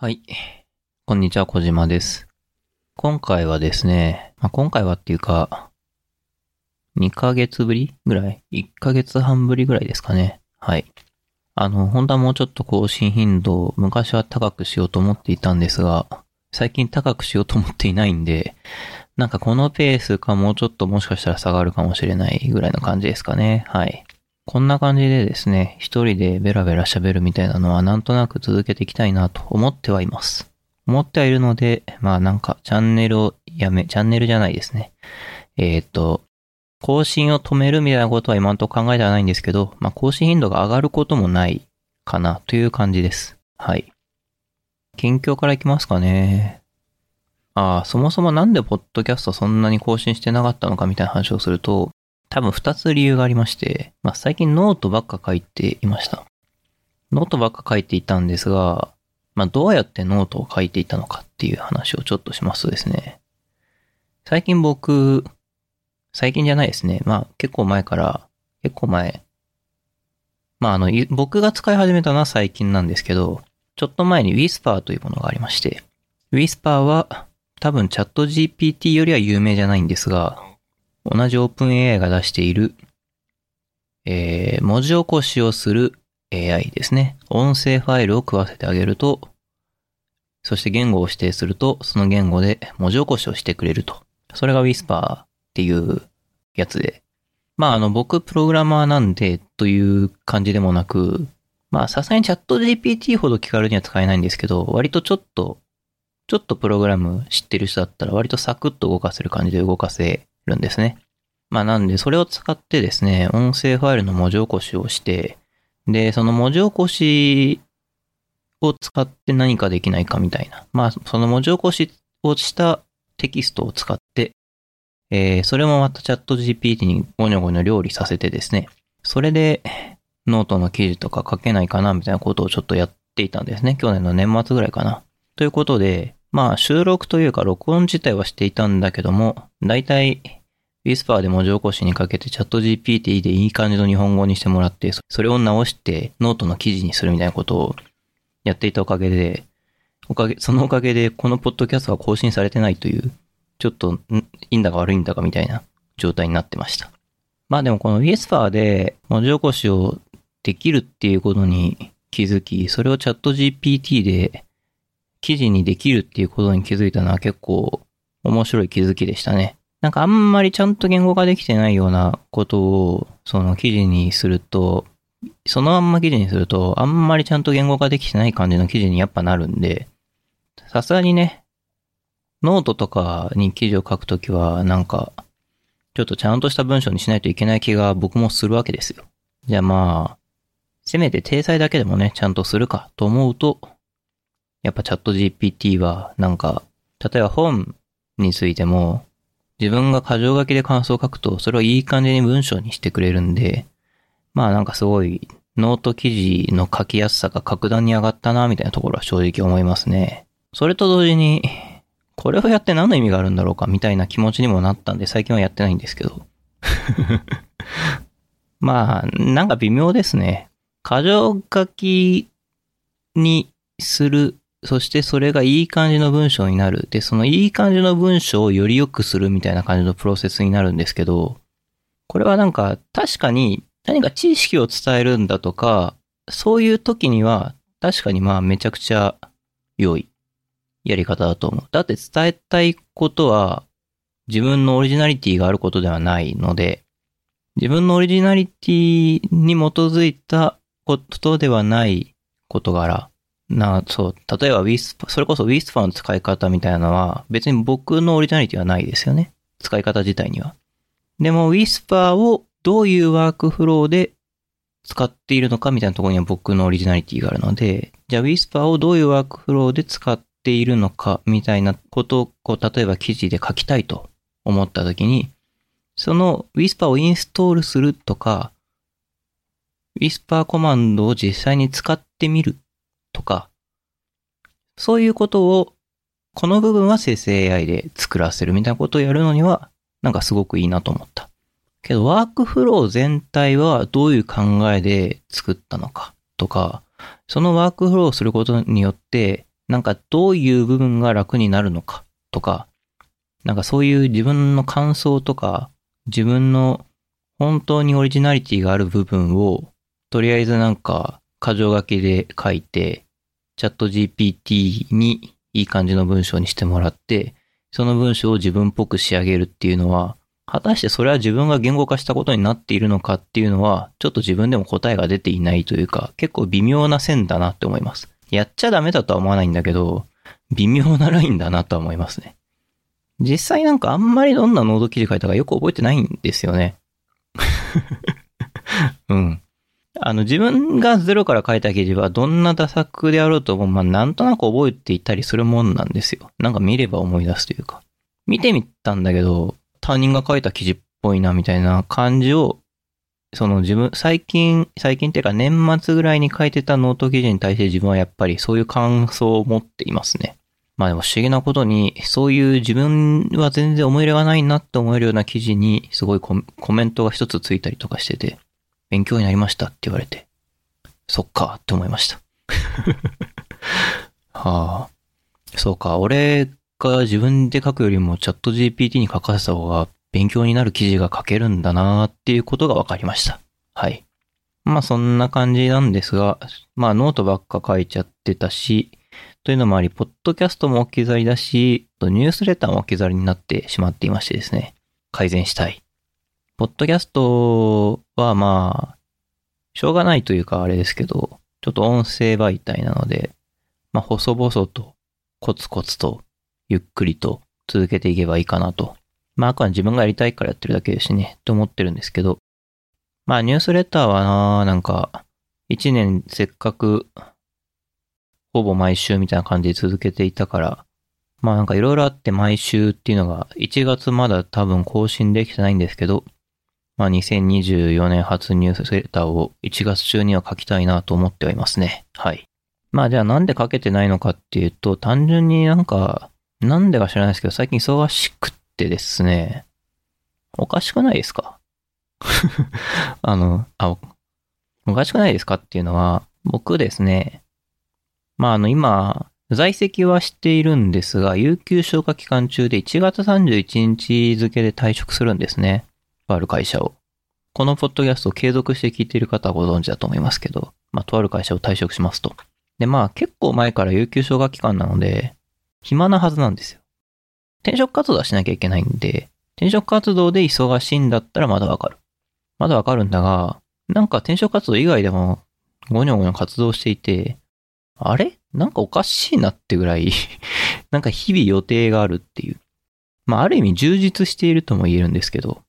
はい。こんにちは、小島です。今回はですね、まあ、今回はっていうか、2ヶ月ぶりぐらい ?1 ヶ月半ぶりぐらいですかね。はい。あの、本当はもうちょっと更新頻度を昔は高くしようと思っていたんですが、最近高くしようと思っていないんで、なんかこのペースかもうちょっともしかしたら下がるかもしれないぐらいの感じですかね。はい。こんな感じでですね、一人でベラベラ喋るみたいなのはなんとなく続けていきたいなと思ってはいます。思ってはいるので、まあなんかチャンネルをやめ、チャンネルじゃないですね。えーっと、更新を止めるみたいなことは今のとこ考えてはないんですけど、まあ更新頻度が上がることもないかなという感じです。はい。近況からいきますかね。ああ、そもそもなんでポッドキャストそんなに更新してなかったのかみたいな話をすると、多分二つ理由がありまして、まあ最近ノートばっか書いていました。ノートばっか書いていたんですが、まあどうやってノートを書いていたのかっていう話をちょっとしますとですね。最近僕、最近じゃないですね。まあ結構前から、結構前。まああの、僕が使い始めたのは最近なんですけど、ちょっと前に Whisper というものがありまして、Whisper は多分チャット GPT よりは有名じゃないんですが、同じ OpenAI が出している、えー、文字起こしをする AI ですね。音声ファイルを食わせてあげると、そして言語を指定すると、その言語で文字起こしをしてくれると。それが Whisper っていうやつで。まあ、あの、僕、プログラマーなんで、という感じでもなく、まあ、さすがにチャット GPT ほど気軽には使えないんですけど、割とちょっと、ちょっとプログラム知ってる人だったら、割とサクッと動かせる感じで動かせるんですね。まあなんで、それを使ってですね、音声ファイルの文字起こしをして、で、その文字起こしを使って何かできないかみたいな。まあ、その文字起こしをしたテキストを使って、えー、それもまたチャット GPT にゴニョゴニョ料理させてですね、それでノートの記事とか書けないかなみたいなことをちょっとやっていたんですね。去年の年末ぐらいかな。ということで、まあ収録というか録音自体はしていたんだけども、だいたい Whisper で文字起こしにかけてチャット GPT でいい感じの日本語にしてもらって、それを直してノートの記事にするみたいなことをやっていたおかげで、おかげ、そのおかげでこのポッドキャストが更新されてないという、ちょっと、いいんだか悪いんだかみたいな状態になってました。まあでもこの Whisper で文字起こしをできるっていうことに気づき、それをチャット GPT で記事にできるっていうことに気づいたのは結構面白い気づきでしたね。なんかあんまりちゃんと言語化できてないようなことをその記事にすると、そのまんま記事にするとあんまりちゃんと言語化できてない感じの記事にやっぱなるんで、さすがにね、ノートとかに記事を書くときはなんかちょっとちゃんとした文章にしないといけない気が僕もするわけですよ。じゃあまあ、せめて体裁だけでもね、ちゃんとするかと思うと、やっぱチャット GPT はなんか、例えば本についても、自分が箇条書きで感想を書くと、それをいい感じに文章にしてくれるんで、まあなんかすごい、ノート記事の書きやすさが格段に上がったな、みたいなところは正直思いますね。それと同時に、これをやって何の意味があるんだろうか、みたいな気持ちにもなったんで、最近はやってないんですけど。まあ、なんか微妙ですね。箇条書きにするそしてそれがいい感じの文章になる。で、そのいい感じの文章をより良くするみたいな感じのプロセスになるんですけど、これはなんか確かに何か知識を伝えるんだとか、そういう時には確かにまあめちゃくちゃ良いやり方だと思う。だって伝えたいことは自分のオリジナリティがあることではないので、自分のオリジナリティに基づいたことではない事柄な、そう、例えば Whisper、それこそ Whisper の使い方みたいなのは、別に僕のオリジナリティはないですよね。使い方自体には。でも Whisper をどういうワークフローで使っているのかみたいなところには僕のオリジナリティがあるので、じゃあ Whisper をどういうワークフローで使っているのかみたいなことを、こう、例えば記事で書きたいと思ったときに、その Whisper をインストールするとか、Whisper コマンドを実際に使ってみるとか、そういうことを、この部分は生成 AI で作らせるみたいなことをやるのには、なんかすごくいいなと思った。けど、ワークフロー全体はどういう考えで作ったのかとか、そのワークフローをすることによって、なんかどういう部分が楽になるのかとか、なんかそういう自分の感想とか、自分の本当にオリジナリティがある部分を、とりあえずなんか、箇条書きで書いて、チャット GPT にいい感じの文章にしてもらって、その文章を自分っぽく仕上げるっていうのは、果たしてそれは自分が言語化したことになっているのかっていうのは、ちょっと自分でも答えが出ていないというか、結構微妙な線だなって思います。やっちゃダメだとは思わないんだけど、微妙なラインだなとは思いますね。実際なんかあんまりどんなノート記事書いたかよく覚えてないんですよね。うん。あの、自分がゼロから書いた記事はどんな駄作であろうとも、まあ、なんとなく覚えていたりするもんなんですよ。なんか見れば思い出すというか。見てみたんだけど、他人が書いた記事っぽいな、みたいな感じを、その自分、最近、最近っていうか年末ぐらいに書いてたノート記事に対して自分はやっぱりそういう感想を持っていますね。まあでも不思議なことに、そういう自分は全然思い入れがないなって思えるような記事に、すごいコメントが一つついたりとかしてて、勉強になりましたって言われて、そっかって思いました。はあ、そうか、俺が自分で書くよりもチャット GPT に書かせた方が勉強になる記事が書けるんだなっていうことが分かりました。はい。まあそんな感じなんですが、まあノートばっか書いちゃってたし、というのもあり、ポッドキャストも置き去りだし、ニュースレターも置き去りになってしまっていましてですね、改善したい。ポッドキャストはまあ、しょうがないというかあれですけど、ちょっと音声媒体なので、まあ、細々と、コツコツと、ゆっくりと続けていけばいいかなと。まあ、あくまで自分がやりたいからやってるだけですしね、と思ってるんですけど、まあ、ニュースレターはな、なんか、一年せっかく、ほぼ毎週みたいな感じで続けていたから、まあなんかいろいろあって毎週っていうのが、1月まだ多分更新できてないんですけど、まあ、2024年初ニュースレターを1月中には書きたいなと思ってはいますね。はい。まあじゃあなんで書けてないのかっていうと、単純になんか、なんでか知らないですけど、最近忙しくってですね、おかしくないですか？あの、あ、おかしくないですかっていうのは、僕ですね、まああの今、在籍はしているんですが、有給消化期間中で1月31日付で退職するんですね。とある会社を。このポッドキャストを継続して聞いている方はご存知だと思いますけど、まあ、とある会社を退職しますと。で、まあ、結構前から有給消化期間なので、暇なはずなんですよ。転職活動はしなきゃいけないんで、転職活動で忙しいんだったらまだわかる。まだわかるんだが、なんか転職活動以外でも、ゴニョゴニョ活動していて、あれ？なんかおかしいなってぐらい なんか日々予定があるっていう。まあ、ある意味充実しているとも言えるんですけど、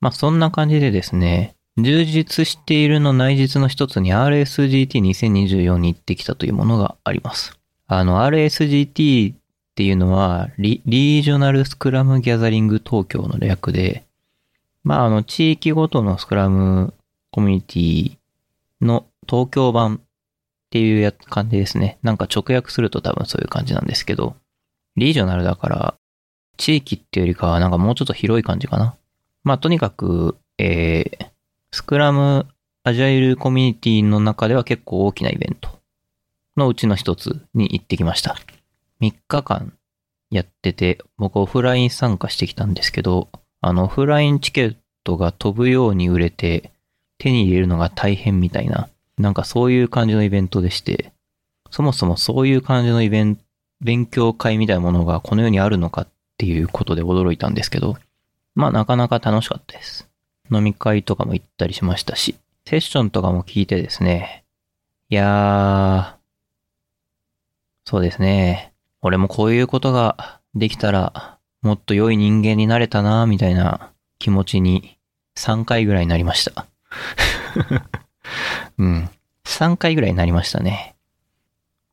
まあそんな感じでですね、充実しているの内実の一つに RSGT2024 に行ってきたというものがあります。あの RSGT っていうのはリリージョナルスクラムギャザリング東京の略で、まああの地域ごとのスクラムコミュニティの東京版っていうや感じですね。なんか直訳すると多分そういう感じなんですけど、リージョナルだから地域っていうよりかはなんかもうちょっと広い感じかな。まあ、とにかく、えー、スクラムアジャイルコミュニティの中では結構大きなイベントのうちの一つに行ってきました。3日間やってて、僕オフライン参加してきたんですけど、あのオフラインチケットが飛ぶように売れて、手に入れるのが大変みたいな、なんかそういう感じのイベントでして、そもそもそういう感じのイベント、勉強会みたいなものがこの世にあるのかっていうことで驚いたんですけど、まあなかなか楽しかったです。飲み会とかも行ったりしましたし、セッションとかも聞いてですね、いやー、そうですね、俺もこういうことができたら、もっと良い人間になれたなみたいな気持ちに3回ぐらいになりました。うん。3回ぐらいになりましたね。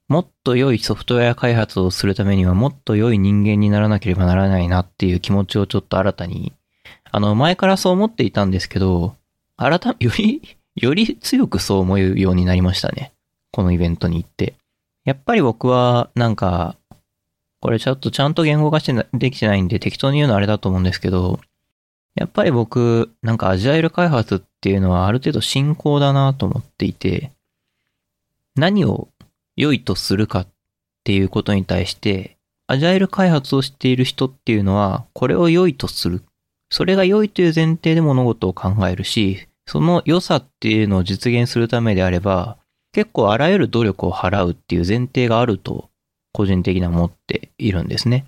もっと良いソフトウェア開発をするためにはもっと良い人間にならなければならないなっていう気持ちをちょっと新たに、あの、前からそう思っていたんですけど、改め、より、より強くそう思うようになりましたね。このイベントに行って。やっぱり僕は、なんか、これちょっとちゃんと言語化してできてないんで適当に言うのあれだと思うんですけど、やっぱり僕、なんかアジャイル開発っていうのはある程度進行だなと思っていて、何を良いとするかっていうことに対して、アジャイル開発をしている人っていうのは、これを良いとする。それが良いという前提で物事を考えるし、その良さっていうのを実現するためであれば、結構あらゆる努力を払うっていう前提があると、個人的には思っているんですね。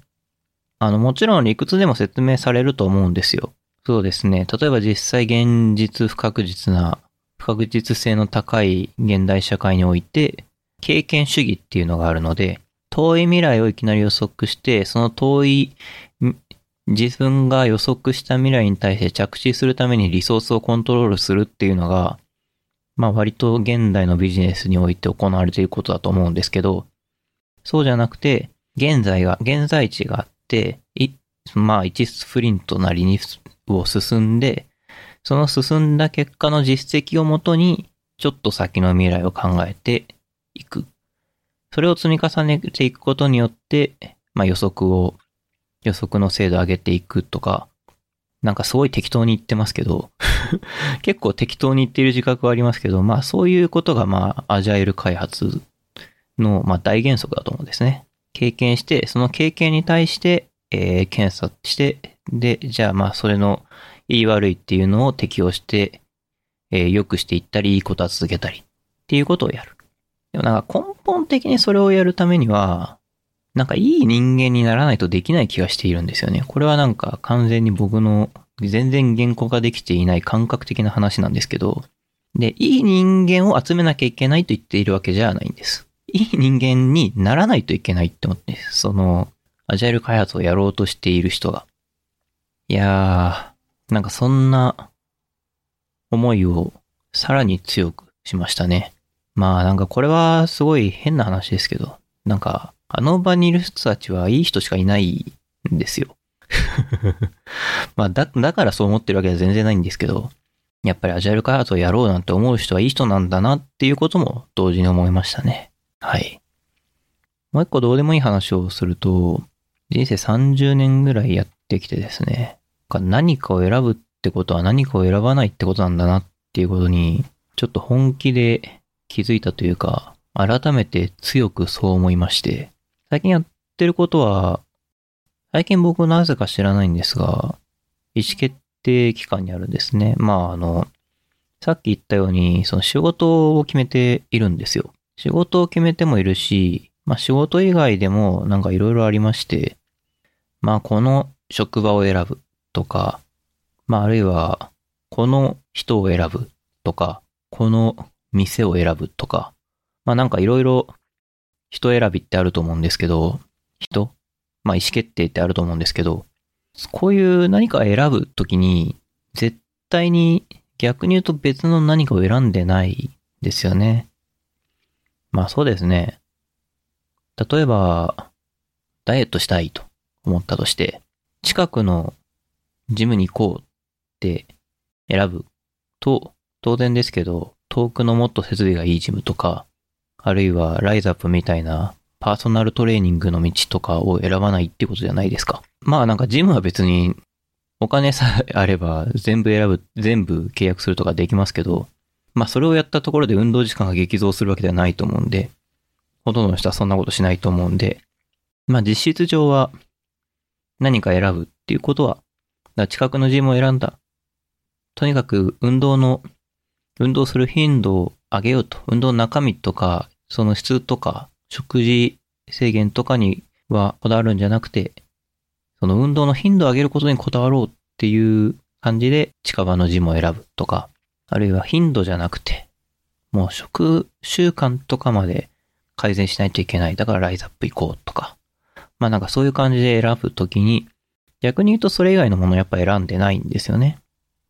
あの、もちろん理屈でも説明されると思うんですよ。そうですね。例えば実際現実不確実な、不確実性の高い現代社会において、経験主義っていうのがあるので、遠い未来をいきなり予測して、その遠い自分が予測した未来に対して着地するためにリソースをコントロールするっていうのが、まあ割と現代のビジネスにおいて行われていることだと思うんですけど、そうじゃなくて、現在が、現在地があって、いまあ1スプリントなりにを進んで、その進んだ結果の実績をもとに、ちょっと先の未来を考えていく。それを積み重ねていくことによって、まあ予測を、予測の精度を上げていくとか、なんかすごい適当に言ってますけど、結構適当に言っている自覚はありますけど、まあそういうことがまあアジャイル開発のまあ大原則だと思うんですね。経験して、その経験に対して、えー検査して、で、じゃあまあそれの言い悪いっていうのを適用して、えー良くしていったり、いいことは続けたりっていうことをやる。でもなんか根本的にそれをやるためには、なんかいい人間にならないとできない気がしているんですよね。これはなんか完全に僕の全然言語化できていない感覚的な話なんですけど、で、いい人間を集めなきゃいけないと言っているわけじゃないんです。いい人間にならないといけないって思って、その、アジャイル開発をやろうとしている人が。いやー、なんかそんな思いをさらに強くしましたね。まあなんかこれはすごい変な話ですけど、なんかあの場にいる人たちはいい人しかいないんですよ。まあだ、だからそう思ってるわけでは全然ないんですけど、やっぱりアジャイル開発をやろうなんて思う人はいい人なんだなっていうことも同時に思いましたね。はい。もう一個どうでもいい話をすると、人生30年ぐらいやってきてですね、何かを選ぶってことは何かを選ばないってことなんだなっていうことに、ちょっと本気で気づいたというか、改めて強くそう思いまして、最近やってることは、最近僕なぜか知らないんですが、意思決定機関にあるんですね。まああの、さっき言ったように、その仕事を決めているんですよ。仕事を決めてもいるし、まあ仕事以外でもなんかいろいろありまして、まあこの職場を選ぶとか、まああるいはこの人を選ぶとか、この店を選ぶとか、まあなんかいろいろ人選びってあると思うんですけど、人？まあ意思決定ってあると思うんですけど、こういう何か選ぶときに、絶対に逆に言うと別の何かを選んでないですよね。まあそうですね。例えば、ダイエットしたいと思ったとして、近くのジムに行こうって選ぶと、当然ですけど、遠くのもっと設備がいいジムとか、あるいはライズアップみたいなパーソナルトレーニングの道とかを選ばないってことじゃないですか。まあなんかジムは別にお金さえあれば全部選ぶ、全部契約するとかできますけど、まあそれをやったところで運動時間が激増するわけではないと思うんで、ほとんどの人はそんなことしないと思うんで、まあ実質上は何か選ぶっていうことは、だ近くのジムを選んだ。とにかく運動の、運動する頻度を上げようと。運動の中身とか、その質とか、食事制限とかにはこだわるんじゃなくて、その運動の頻度を上げることにこだわろうっていう感じで近場のジムを選ぶとか、あるいは頻度じゃなくて、もう食習慣とかまで改善しないといけない。だからライズアップ行こうとか。まあなんかそういう感じで選ぶときに、逆に言うとそれ以外のものやっぱ選んでないんですよね。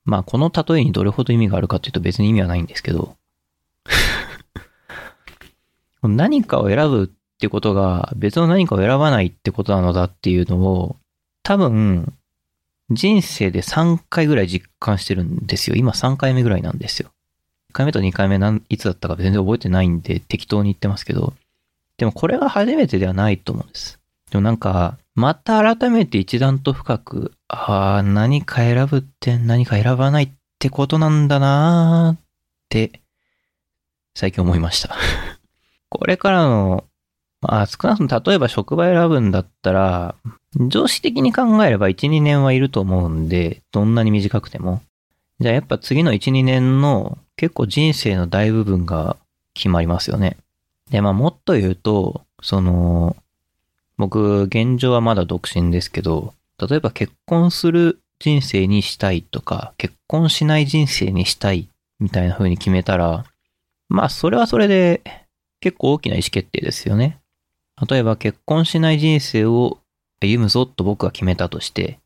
まあこの例えにどれほど意味があるかっていうと別に意味はないんですけど、何かを選ぶってことが別の何かを選ばないってことなのだっていうのを多分人生で3回ぐらい実感してるんですよ。今3回目ぐらいなんですよ。1回目と2回目なんいつだったか全然覚えてないんで適当に言ってますけど、でもこれが初めてではないと思うんです。でもなんか、また改めて一段と深く、ああ、何か選ぶって何か選ばないってことなんだなーって、最近思いました。これからのまあ、少なくとも例えば職場選ぶんだったら、常識的に考えれば1、2年はいると思うんで、どんなに短くても。じゃあやっぱ次の1、2年の結構人生の大部分が決まりますよね。で、まあもっと言うと、その、僕、現状はまだ独身ですけど、例えば結婚する人生にしたいとか、結婚しない人生にしたいみたいな風に決めたら、まあそれはそれで結構大きな意思決定ですよね。例えば結婚しない人生を歩むぞと僕が決めたとして、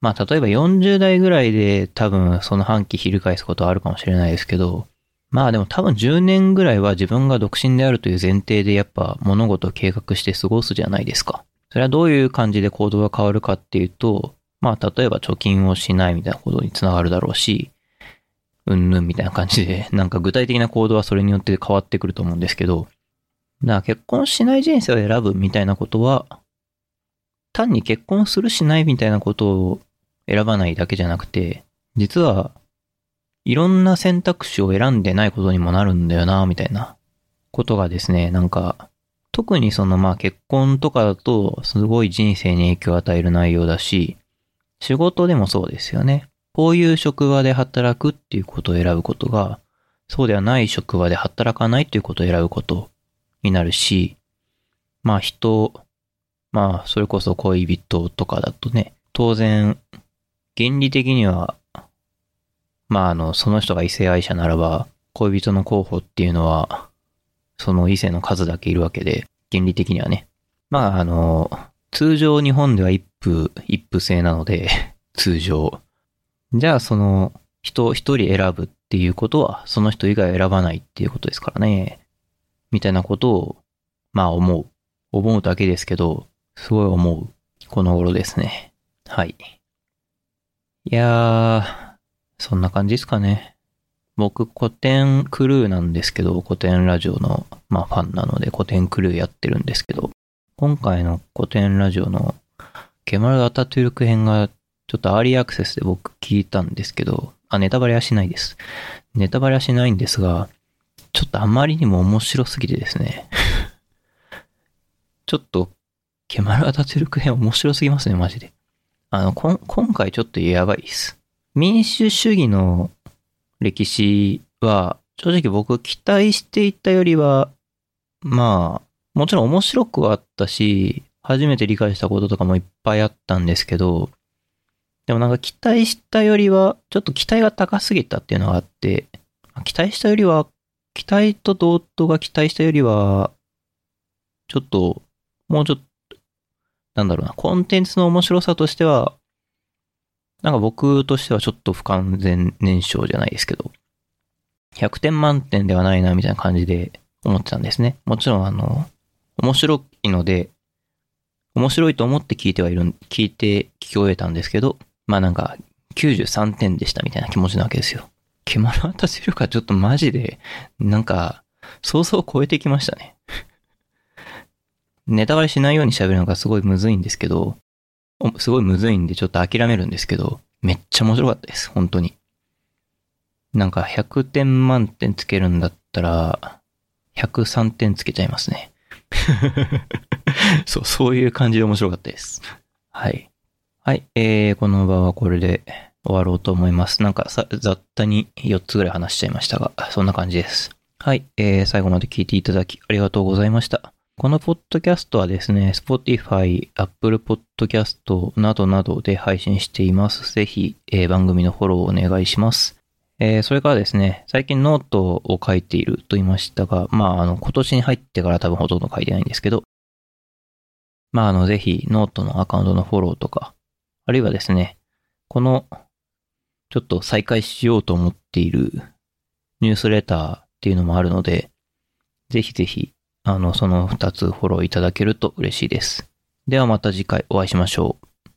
まあ例えば40代ぐらいで多分その半期翻すことはあるかもしれないですけど、まあでも多分10年ぐらいは自分が独身であるという前提でやっぱ物事を計画して過ごすじゃないですか。それはどういう感じで行動が変わるかっていうと、まあ例えば貯金をしないみたいなことにつながるだろうし、うんぬんみたいな感じで、なんか具体的な行動はそれによって変わってくると思うんですけど、だから結婚しない人生を選ぶみたいなことは、単に結婚するしないみたいなことを選ばないだけじゃなくて、実は、いろんな選択肢を選んでないことにもなるんだよな、みたいなことがですね、なんか、特にそのまあ結婚とかだとすごい人生に影響を与える内容だし、仕事でもそうですよね。こういう職場で働くっていうことを選ぶことが、そうではない職場で働かないっていうことを選ぶことになるし、まあ人、まあそれこそ恋人とかだとね、当然、原理的には、まああの、その人が異性愛者ならば、恋人の候補っていうのは、その異性の数だけいるわけで、原理的にはね。まああの、通常日本では一夫、一夫制なので、通常。じゃあその人一人選ぶっていうことは、その人以外選ばないっていうことですからね。みたいなことを、まあ思う。思うだけですけど、すごい思う。この頃ですね。はい。いやー、そんな感じですかね。僕、古典クルーなんですけど、古典ラジオの、まあファンなので古典クルーやってるんですけど、今回の古典ラジオのケマル・アタトゥルク編がちょっとアーリーアクセスで僕聞いたんですけど、あ、ネタバレはしないです。ネタバレはしないんですが、ちょっとあまりにも面白すぎてですね。ちょっと、ケマル・アタトゥルク編面白すぎますね、マジで。あの、こ今回ちょっとやばいです。民主主義の歴史は、正直僕期待していたよりは、まあ、もちろん面白くはあったし、初めて理解したこととかもいっぱいあったんですけど、でもなんか期待したよりは、ちょっと期待が高すぎたっていうのがあって、期待したよりは、期待と同等が期待したよりは、ちょっと、もうちょっと、なんだろうな、コンテンツの面白さとしては、なんか僕としてはちょっと不完全燃焼じゃないですけど、100点満点ではないなみたいな感じで思ってたんですね。もちろんあの、面白いので、面白いと思って聞いてはいる、聞いて聞き終えたんですけど、まあなんか、93点でしたみたいな気持ちなわけですよ。ケマルアタセルカちょっとマジで、なんか、想像を超えてきましたね。ネタバレしないように喋るのがすごいむずいんですけど、すごいむずいんでちょっと諦めるんですけど、めっちゃ面白かったです、本当に。なんか100点満点つけるんだったら、103点つけちゃいますね。そう、そういう感じで面白かったです。はい。はい、えー、この場はこれで終わろうと思います。なんかさ、雑多に4つぐらい話しちゃいましたが、そんな感じです。はい、えー、最後まで聞いていただきありがとうございました。このポッドキャストはですね、Spotify、Apple Podcast などなどで配信しています。ぜひ、えー、番組のフォローをお願いします。えー、それからですね、最近ノートを書いていると言いましたが、まあ、あの、今年に入ってから多分ほとんど書いてないんですけど、まあ、あの、ぜひ、ノートのアカウントのフォローとか、あるいはですね、この、ちょっと再開しようと思っているニュースレターっていうのもあるので、ぜひぜひ、あの、その二つフォローいただけると嬉しいです。ではまた次回お会いしましょう。